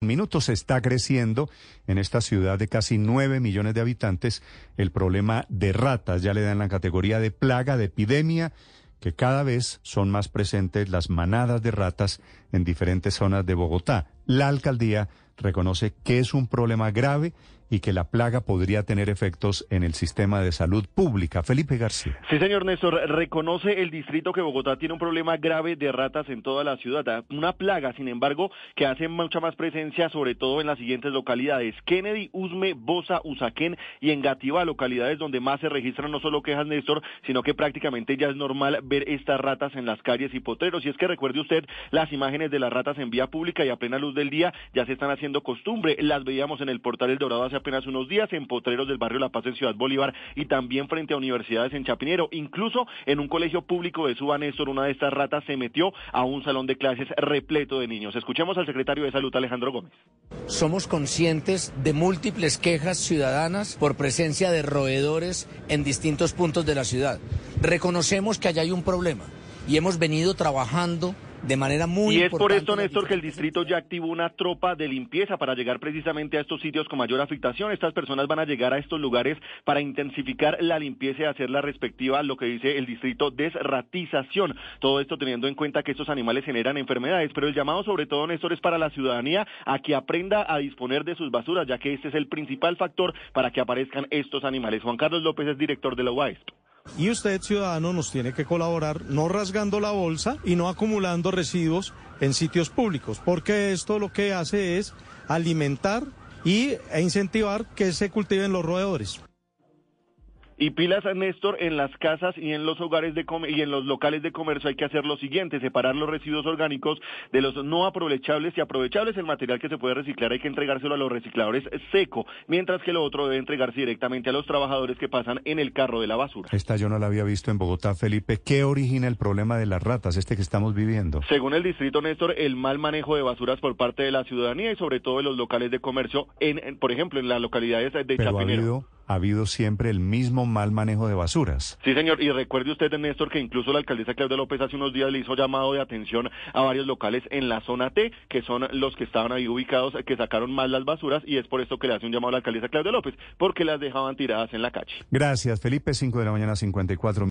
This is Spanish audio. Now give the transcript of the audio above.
minutos está creciendo en esta ciudad de casi 9 millones de habitantes el problema de ratas. Ya le dan la categoría de plaga, de epidemia, que cada vez son más presentes las manadas de ratas en diferentes zonas de Bogotá. La alcaldía reconoce que es un problema grave y que la plaga podría tener efectos en el sistema de salud pública. Felipe García. Sí, señor Néstor, reconoce el distrito que Bogotá tiene un problema grave de ratas en toda la ciudad. Una plaga, sin embargo, que hace mucha más presencia, sobre todo en las siguientes localidades. Kennedy, Usme, Bosa, Usaquén y Engativá, localidades donde más se registran no solo quejas, Néstor, sino que prácticamente ya es normal ver estas ratas en las calles y potreros. Y es que recuerde usted las imágenes de las ratas en vía pública y a plena luz del día ya se están haciendo costumbre. Las veíamos en el portal El Dorado hace apenas unos días, en potreros del barrio La Paz en Ciudad Bolívar y también frente a universidades en Chapinero. Incluso en un colegio público de Suba Néstor, una de estas ratas se metió a un salón de clases repleto de niños. Escuchemos al secretario de Salud, Alejandro Gómez. Somos conscientes de múltiples quejas ciudadanas por presencia de roedores en distintos puntos de la ciudad. Reconocemos que allá hay un problema y hemos venido trabajando de manera muy Y es por esto, Néstor, que el distrito ya activó una tropa de limpieza para llegar precisamente a estos sitios con mayor afectación. Estas personas van a llegar a estos lugares para intensificar la limpieza y hacer la respectiva, lo que dice el distrito, desratización. Todo esto teniendo en cuenta que estos animales generan enfermedades. Pero el llamado, sobre todo, Néstor, es para la ciudadanía a que aprenda a disponer de sus basuras, ya que este es el principal factor para que aparezcan estos animales. Juan Carlos López es director de la UASP. Y usted, ciudadano, nos tiene que colaborar no rasgando la bolsa y no acumulando residuos en sitios públicos, porque esto lo que hace es alimentar y, e incentivar que se cultiven los roedores. Y pilas, Néstor, en las casas y en los hogares de y en los locales de comercio hay que hacer lo siguiente, separar los residuos orgánicos de los no aprovechables y aprovechables. El material que se puede reciclar hay que entregárselo a los recicladores seco, mientras que lo otro debe entregarse directamente a los trabajadores que pasan en el carro de la basura. Esta yo no la había visto en Bogotá, Felipe. ¿Qué origina el problema de las ratas, este que estamos viviendo? Según el distrito, Néstor, el mal manejo de basuras por parte de la ciudadanía y sobre todo de los locales de comercio, en, por ejemplo, en las localidades de Chapinero ha habido siempre el mismo mal manejo de basuras. Sí, señor. Y recuerde usted, Néstor, que incluso la alcaldesa Claudia López hace unos días le hizo llamado de atención a varios locales en la zona T, que son los que estaban ahí ubicados, que sacaron mal las basuras, y es por esto que le hace un llamado a la alcaldesa Claudia López, porque las dejaban tiradas en la calle. Gracias, Felipe. 5 de la mañana, 54